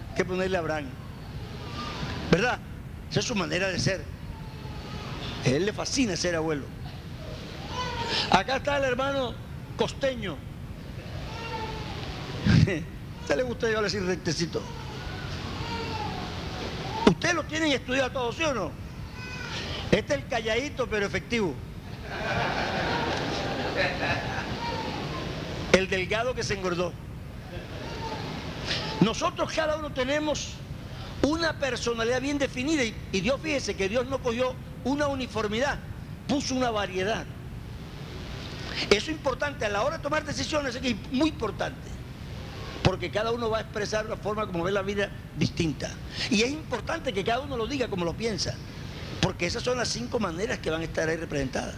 hay que ponerle Abraham, ¿verdad? Esa es su manera de ser. Él le fascina ser abuelo. Acá está el hermano costeño. <laughs> ¿A usted le gusta yo decir rectecito? ¿Ustedes lo tienen estudiado todos, sí o no? Este es el calladito pero efectivo. El delgado que se engordó. Nosotros cada uno tenemos una personalidad bien definida y, Dios fíjese que Dios no cogió una uniformidad, puso una variedad. Eso es importante, a la hora de tomar decisiones es muy importante, porque cada uno va a expresar una forma como ve la vida distinta. Y es importante que cada uno lo diga como lo piensa. Porque esas son las cinco maneras que van a estar ahí representadas.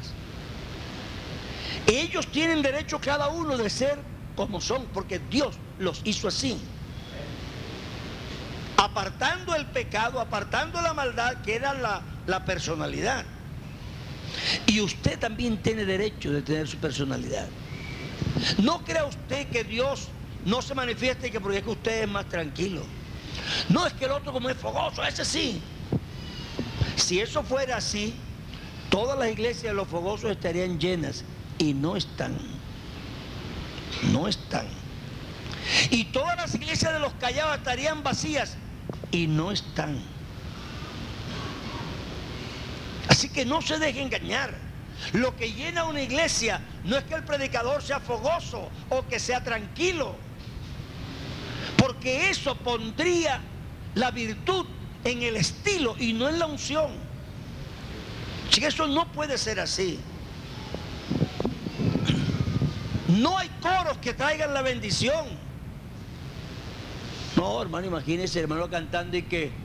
Ellos tienen derecho cada uno de ser como son, porque Dios los hizo así. Apartando el pecado, apartando la maldad, que era la, la personalidad. Y usted también tiene derecho de tener su personalidad. No crea usted que Dios no se manifieste que porque es que usted es más tranquilo. No es que el otro como es fogoso, ese sí. Si eso fuera así, todas las iglesias de los fogosos estarían llenas y no están. No están. Y todas las iglesias de los callados estarían vacías y no están. Así que no se deje engañar. Lo que llena una iglesia no es que el predicador sea fogoso o que sea tranquilo, porque eso pondría la virtud en el estilo y no en la unción. Si eso no puede ser así. No hay coros que traigan la bendición. No, hermano, imagínese, hermano, cantando y que,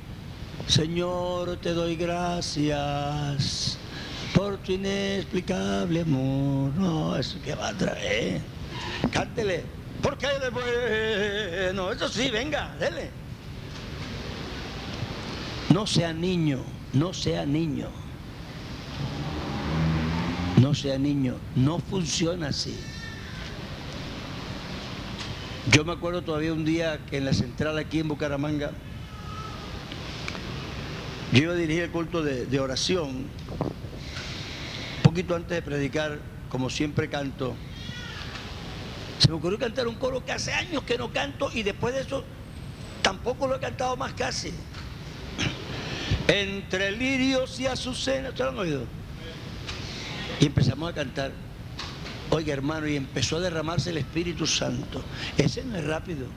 Señor, te doy gracias por tu inexplicable amor. No, eso que va a traer. Cántele. Porque después, no, eso sí, venga, dele. No sea niño, no sea niño. No sea niño, no funciona así. Yo me acuerdo todavía un día que en la central aquí en Bucaramanga, yo iba el culto de, oración, un poquito antes de predicar, como siempre canto, se me ocurrió cantar un coro que hace años que no canto y después de eso tampoco lo he cantado más casi. Entre lirios y azucenas, ¿ustedes lo han oído? Y empezamos a cantar. Oiga, hermano, y empezó a derramarse el Espíritu Santo. Ese no es rápido.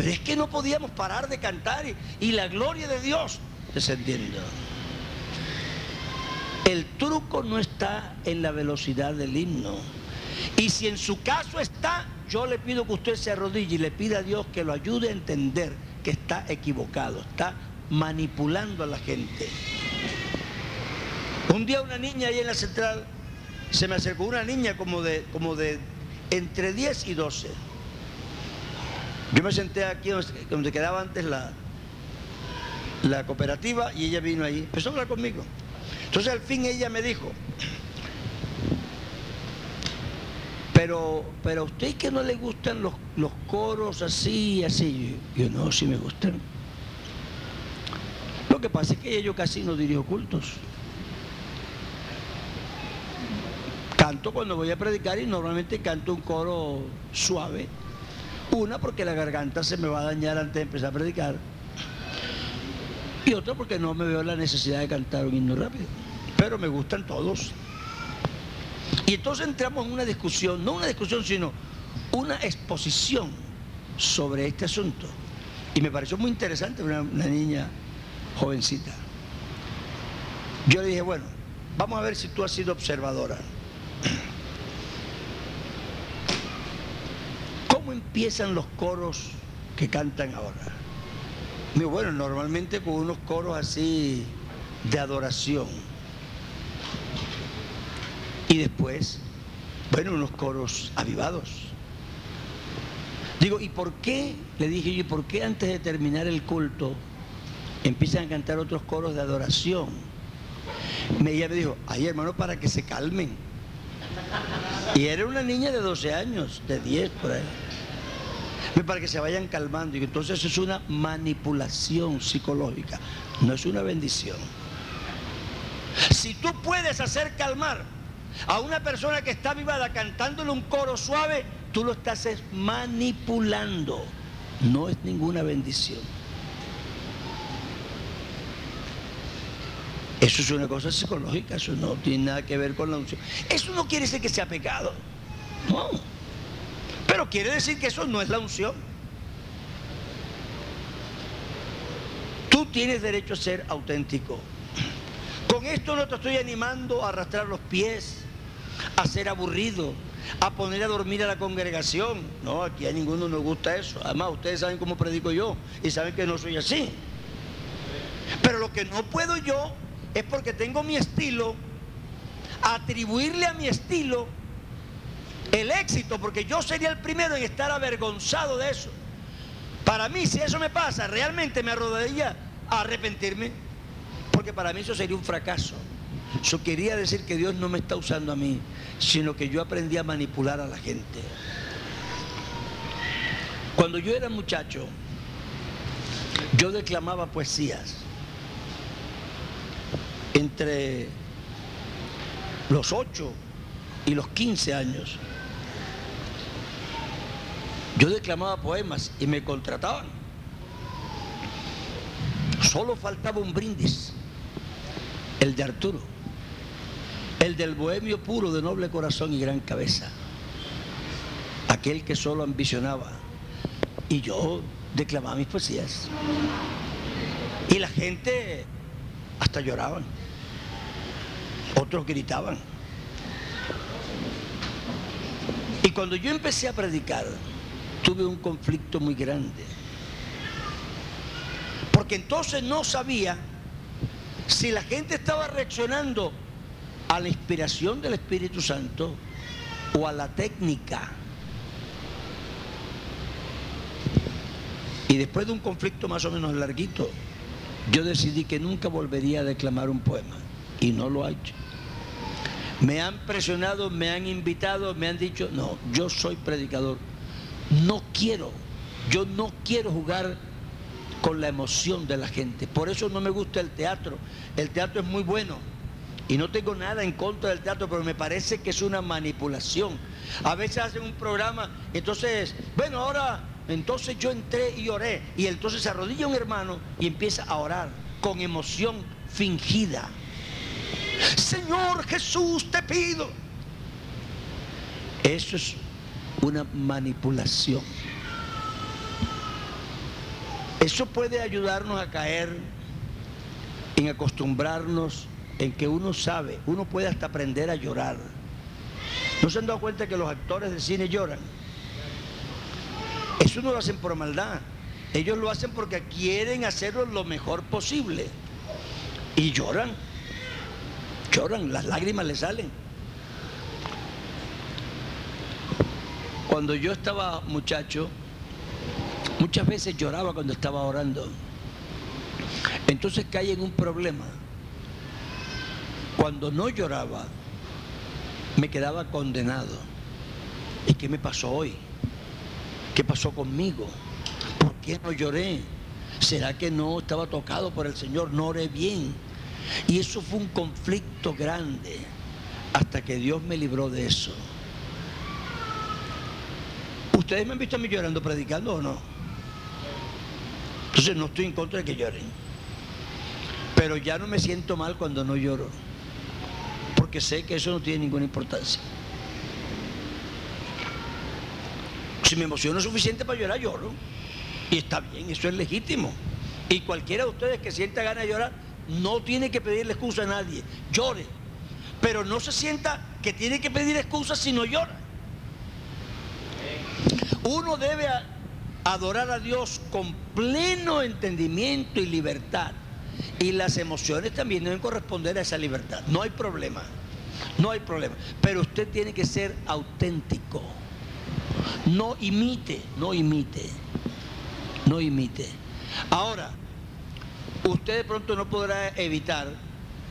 Pero es que no podíamos parar de cantar y, la gloria de Dios descendiendo. El truco no está en la velocidad del himno. Y si en su caso está, yo le pido que usted se arrodille y le pida a Dios que lo ayude a entender que está equivocado, está manipulando a la gente. Un día una niña ahí en la central se me acercó una niña como de, como de entre 10 y 12. Yo me senté aquí donde, quedaba antes la, la cooperativa y ella vino ahí, empezó a hablar conmigo. Entonces al fin ella me dijo, pero, pero a usted que no le gustan los, los coros así y así, yo, yo no, sí me gustan. Lo que pasa es que yo casi no dirijo cultos. Canto cuando voy a predicar y normalmente canto un coro suave. Una porque la garganta se me va a dañar antes de empezar a predicar. Y otra porque no me veo la necesidad de cantar un himno rápido. Pero me gustan todos. Y entonces entramos en una discusión, no una discusión, sino una exposición sobre este asunto. Y me pareció muy interesante una, una niña jovencita. Yo le dije, bueno, vamos a ver si tú has sido observadora. ¿Cómo empiezan los coros que cantan ahora? Muy bueno, normalmente con unos coros así de adoración. Y después, bueno, unos coros avivados. Digo, ¿y por qué? Le dije yo, ¿y por qué antes de terminar el culto empiezan a cantar otros coros de adoración? ella me dijo, ay hermano, para que se calmen. Y era una niña de 12 años, de 10 por ahí. Para que se vayan calmando. Y entonces es una manipulación psicológica, no es una bendición. Si tú puedes hacer calmar a una persona que está vivada cantándole un coro suave, tú lo estás manipulando. No es ninguna bendición. Eso es una cosa psicológica, eso no tiene nada que ver con la unción. Eso no quiere decir que sea pecado. No. Pero quiere decir que eso no es la unción. Tú tienes derecho a ser auténtico. Con esto no te estoy animando a arrastrar los pies, a ser aburrido, a poner a dormir a la congregación. No, aquí a ninguno nos gusta eso. Además, ustedes saben cómo predico yo y saben que no soy así. Pero lo que no puedo yo es porque tengo mi estilo, atribuirle a mi estilo el éxito, porque yo sería el primero en estar avergonzado de eso. Para mí, si eso me pasa, realmente me arrodaría a arrepentirme, porque para mí eso sería un fracaso. Eso quería decir que Dios no me está usando a mí, sino que yo aprendí a manipular a la gente. Cuando yo era muchacho, yo declamaba poesías entre los 8 y los 15 años. Yo declamaba poemas y me contrataban. Solo faltaba un brindis, el de Arturo, el del bohemio puro de noble corazón y gran cabeza, aquel que solo ambicionaba. Y yo declamaba mis poesías. Y la gente hasta lloraban, otros gritaban. Y cuando yo empecé a predicar, tuve un conflicto muy grande. Porque entonces no sabía si la gente estaba reaccionando a la inspiración del Espíritu Santo o a la técnica. Y después de un conflicto más o menos larguito, yo decidí que nunca volvería a declamar un poema. Y no lo ha hecho. Me han presionado, me han invitado, me han dicho, no, yo soy predicador. No quiero, yo no quiero jugar con la emoción de la gente. Por eso no me gusta el teatro. El teatro es muy bueno. Y no tengo nada en contra del teatro, pero me parece que es una manipulación. A veces hacen un programa, entonces, bueno, ahora, entonces yo entré y oré. Y entonces se arrodilla un hermano y empieza a orar con emoción fingida. Señor Jesús, te pido. Eso es una manipulación. Eso puede ayudarnos a caer en acostumbrarnos en que uno sabe, uno puede hasta aprender a llorar. ¿No se han dado cuenta que los actores de cine lloran? Eso no lo hacen por maldad. Ellos lo hacen porque quieren hacerlo lo mejor posible. Y lloran. Lloran, las lágrimas le salen. Cuando yo estaba muchacho, muchas veces lloraba cuando estaba orando. Entonces caí en un problema. Cuando no lloraba, me quedaba condenado. ¿Y qué me pasó hoy? ¿Qué pasó conmigo? ¿Por qué no lloré? ¿Será que no estaba tocado por el Señor? No oré bien. Y eso fue un conflicto grande hasta que Dios me libró de eso. ¿Ustedes me han visto a mí llorando predicando o no? Entonces no estoy en contra de que lloren. Pero ya no me siento mal cuando no lloro. Porque sé que eso no tiene ninguna importancia. Si me emociono suficiente para llorar, lloro. Y está bien, eso es legítimo. Y cualquiera de ustedes que sienta ganas de llorar, no tiene que pedirle excusa a nadie. Llore. Pero no se sienta que tiene que pedir excusa si no llora. Uno debe adorar a Dios con pleno entendimiento y libertad. Y las emociones también deben corresponder a esa libertad. No hay problema. No hay problema. Pero usted tiene que ser auténtico. No imite, no imite. No imite. Ahora, usted de pronto no podrá evitar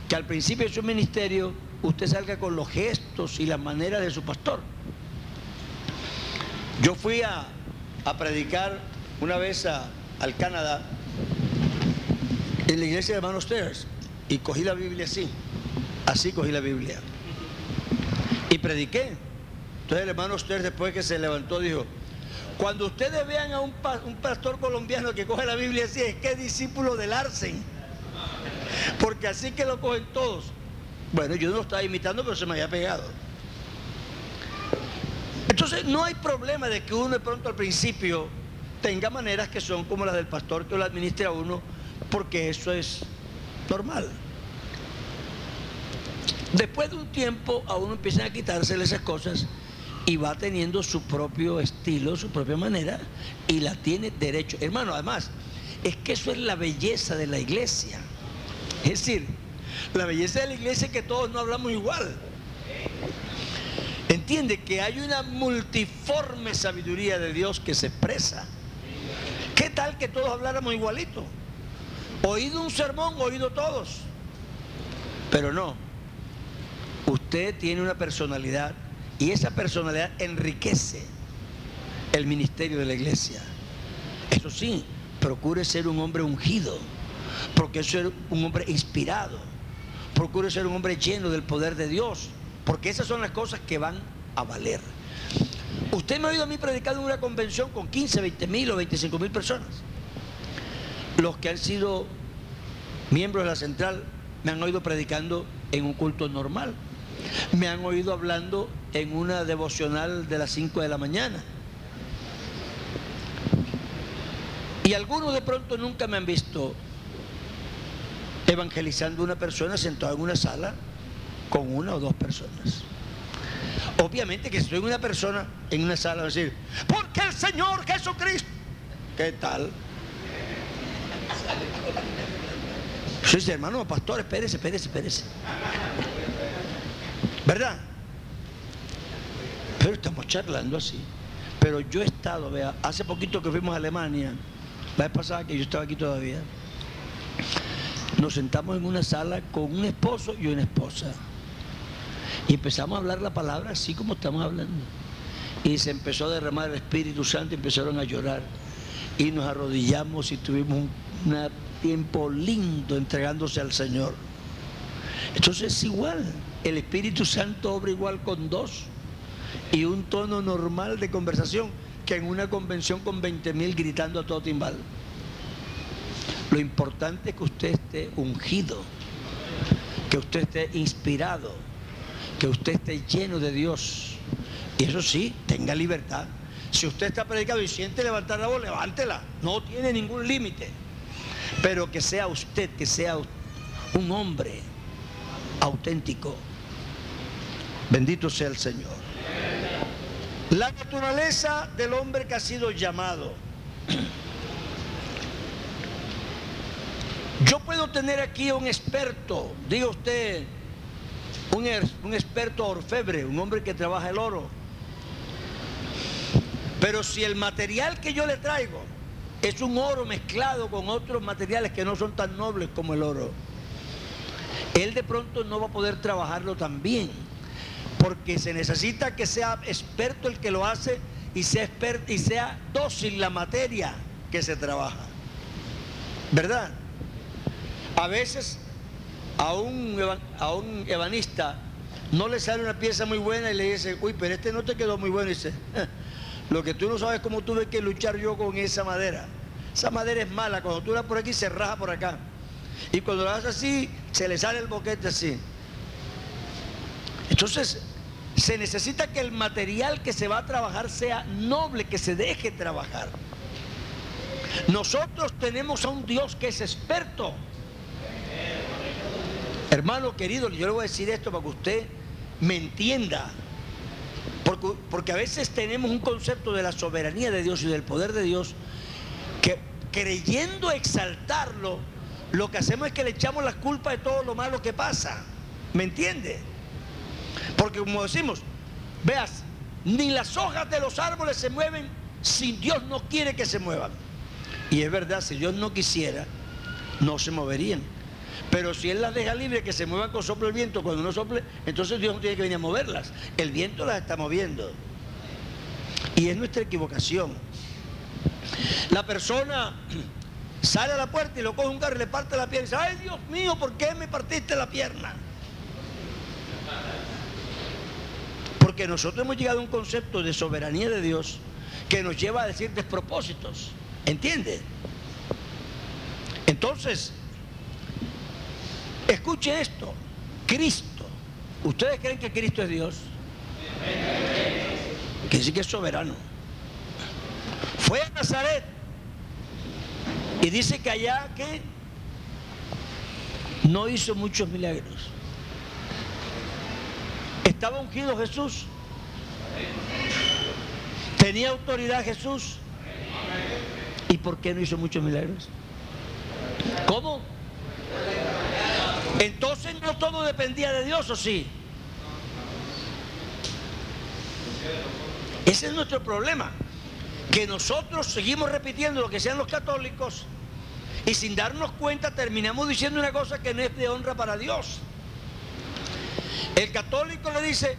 que al principio de su ministerio usted salga con los gestos y las maneras de su pastor. Yo fui a, predicar una vez al Canadá en la iglesia de hermanos Stairs y cogí la Biblia así, así cogí la Biblia y prediqué. Entonces el hermano Stairs después que se levantó dijo, cuando ustedes vean a un, pastor colombiano que coge la Biblia así, es que es discípulo del Arsen. Porque así que lo cogen todos. Bueno, yo no lo estaba imitando, pero se me había pegado. Entonces, no hay problema de que uno de pronto al principio tenga maneras que son como las del pastor que lo administra a uno, porque eso es normal. Después de un tiempo, a uno empiezan a quitársele esas cosas y va teniendo su propio estilo, su propia manera, y la tiene derecho. Hermano, además, es que eso es la belleza de la iglesia. Es decir, la belleza de la iglesia es que todos no hablamos igual. Entiende que hay una multiforme sabiduría de Dios que se expresa. ¿Qué tal que todos habláramos igualito? Oído un sermón, oído todos. Pero no. Usted tiene una personalidad y esa personalidad enriquece el ministerio de la iglesia. Eso sí, procure ser un hombre ungido, procure ser un hombre inspirado, procure ser un hombre lleno del poder de Dios, porque esas son las cosas que van a valer. Usted me ha oído a mí predicar en una convención con 15, 20 mil o 25 mil personas. Los que han sido miembros de la central me han oído predicando en un culto normal. Me han oído hablando en una devocional de las 5 de la mañana. Y algunos de pronto nunca me han visto evangelizando una persona sentada en una sala con una o dos personas. Obviamente que si estoy en una persona en una sala, a decir, porque el Señor Jesucristo, ¿qué tal? Sí, hermano, pastor, espérese, espérese, espérese. ¿Verdad? Pero estamos charlando así. Pero yo he estado, vea, hace poquito que fuimos a Alemania, la vez pasada que yo estaba aquí todavía, nos sentamos en una sala con un esposo y una esposa. Y empezamos a hablar la palabra así como estamos hablando. Y se empezó a derramar el Espíritu Santo y empezaron a llorar. Y nos arrodillamos y tuvimos un tiempo lindo entregándose al Señor. Entonces es igual. El Espíritu Santo obra igual con dos. Y un tono normal de conversación que en una convención con 20 mil gritando a todo timbal. Lo importante es que usted esté ungido, que usted esté inspirado que usted esté lleno de Dios. Y eso sí, tenga libertad. Si usted está predicado y siente levantar la voz, levántela. No tiene ningún límite. Pero que sea usted, que sea un hombre auténtico. Bendito sea el Señor. La naturaleza del hombre que ha sido llamado. Yo puedo tener aquí a un experto, diga usted, un, experto orfebre, un hombre que trabaja el oro. Pero si el material que yo le traigo es un oro mezclado con otros materiales que no son tan nobles como el oro, él de pronto no va a poder trabajarlo tan bien, porque se necesita que sea experto el que lo hace y sea, dócil la materia que se trabaja. ¿Verdad? A veces a un, a un ebanista no le sale una pieza muy buena y le dice, uy, pero este no te quedó muy bueno. Y dice, lo que tú no sabes es cómo tuve que luchar yo con esa madera. Esa madera es mala, cuando tú la por aquí se raja por acá. Y cuando la haces así, se le sale el boquete así. Entonces, se necesita que el material que se va a trabajar sea noble, que se deje trabajar. Nosotros tenemos a un Dios que es experto Hermano querido, yo le voy a decir esto para que usted me entienda. Porque, porque, a veces tenemos un concepto de la soberanía de Dios y del poder de Dios que creyendo exaltarlo, lo que hacemos es que le echamos la culpa de todo lo malo que pasa. ¿Me entiende? Porque como decimos, veas, ni las hojas de los árboles se mueven si Dios no quiere que se muevan. Y es verdad, si Dios no quisiera, no se moverían. Pero si Él las deja libre, que se muevan con soplo el viento, cuando uno sople, entonces Dios no tiene que venir a moverlas. El viento las está moviendo. Y es nuestra equivocación. La persona sale a la puerta y lo coge un carro y le parte la pierna y dice, ay Dios mío, ¿por qué me partiste la pierna? Porque nosotros hemos llegado a un concepto de soberanía de Dios que nos lleva a decir despropósitos. ¿Entiende? Entonces, Escuche esto, Cristo. ¿Ustedes creen que Cristo es Dios? Que sí que es soberano. Fue a Nazaret y dice que allá que no hizo muchos milagros. Estaba ungido Jesús. Tenía autoridad Jesús. ¿Y por qué no hizo muchos milagros? ¿Cómo? Entonces no todo dependía de Dios, ¿o sí? Ese es nuestro problema. Que nosotros seguimos repitiendo lo que sean los católicos y sin darnos cuenta terminamos diciendo una cosa que no es de honra para Dios. El católico le dice,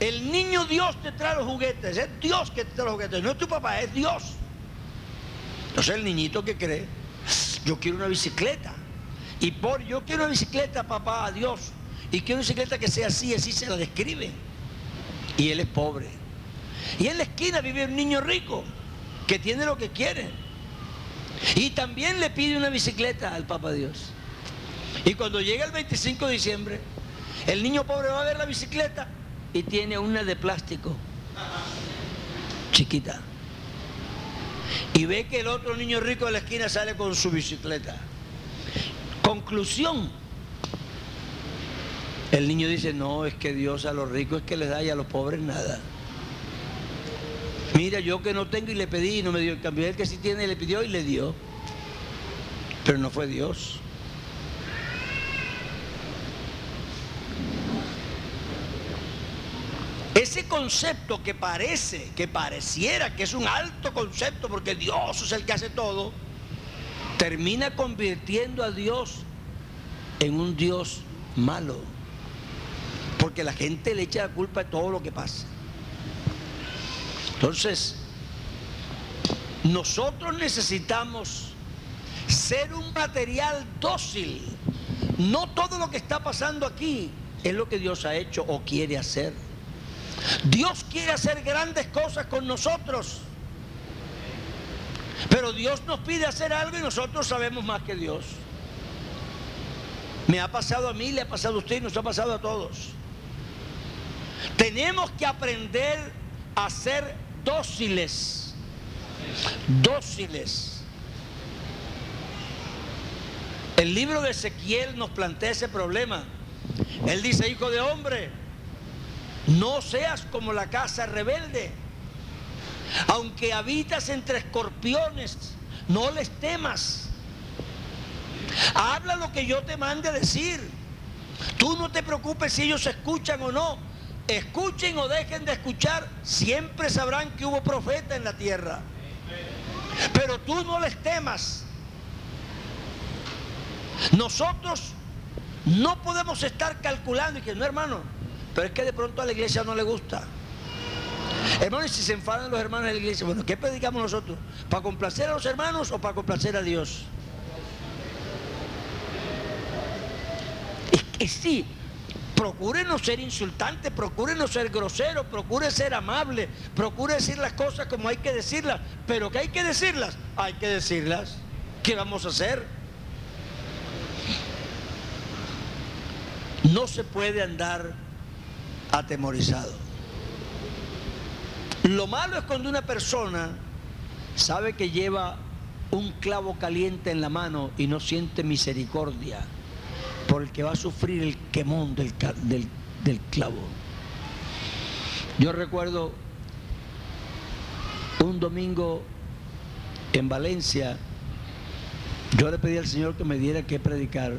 el niño Dios te trae los juguetes, es Dios que te trae los juguetes, no es tu papá, es Dios. Entonces el niñito que cree, yo quiero una bicicleta. Y por yo quiero una bicicleta, papá, a Dios. Y quiero una bicicleta que sea así, así se la describe. Y él es pobre. Y en la esquina vive un niño rico que tiene lo que quiere. Y también le pide una bicicleta al Papa Dios. Y cuando llega el 25 de diciembre, el niño pobre va a ver la bicicleta y tiene una de plástico, chiquita. Y ve que el otro niño rico de la esquina sale con su bicicleta. Conclusión. El niño dice, no, es que Dios a los ricos es que les da y a los pobres nada. Mira, yo que no tengo y le pedí y no me dio. el cambio él que sí tiene le pidió y le dio. Pero no fue Dios. Ese concepto que parece, que pareciera que es un alto concepto porque Dios es el que hace todo, termina convirtiendo a Dios en un Dios malo. Porque la gente le echa la culpa de todo lo que pasa. Entonces, nosotros necesitamos ser un material dócil. No todo lo que está pasando aquí es lo que Dios ha hecho o quiere hacer. Dios quiere hacer grandes cosas con nosotros. Pero Dios nos pide hacer algo y nosotros sabemos más que Dios. Me ha pasado a mí, le ha pasado a usted y nos ha pasado a todos. Tenemos que aprender a ser dóciles. Dóciles. El libro de Ezequiel nos plantea ese problema. Él dice, hijo de hombre, no seas como la casa rebelde. Aunque habitas entre escorpiones, no les temas. Habla lo que yo te mande decir. Tú no te preocupes si ellos escuchan o no. Escuchen o dejen de escuchar, siempre sabrán que hubo profeta en la tierra. Pero tú no les temas. Nosotros no podemos estar calculando y que no, hermano, pero es que de pronto a la iglesia no le gusta. Hermano, y si se enfadan los hermanos de la iglesia, bueno, ¿qué predicamos nosotros? ¿Para complacer a los hermanos o para complacer a Dios? Es que sí, procure no ser insultante, procure no ser grosero, procure ser amable, procure decir las cosas como hay que decirlas, pero que hay que decirlas, hay que decirlas. ¿Qué vamos a hacer? No se puede andar atemorizado. Lo malo es cuando una persona sabe que lleva un clavo caliente en la mano y no siente misericordia por el que va a sufrir el quemón del, del, del clavo. Yo recuerdo un domingo en Valencia, yo le pedí al Señor que me diera que predicar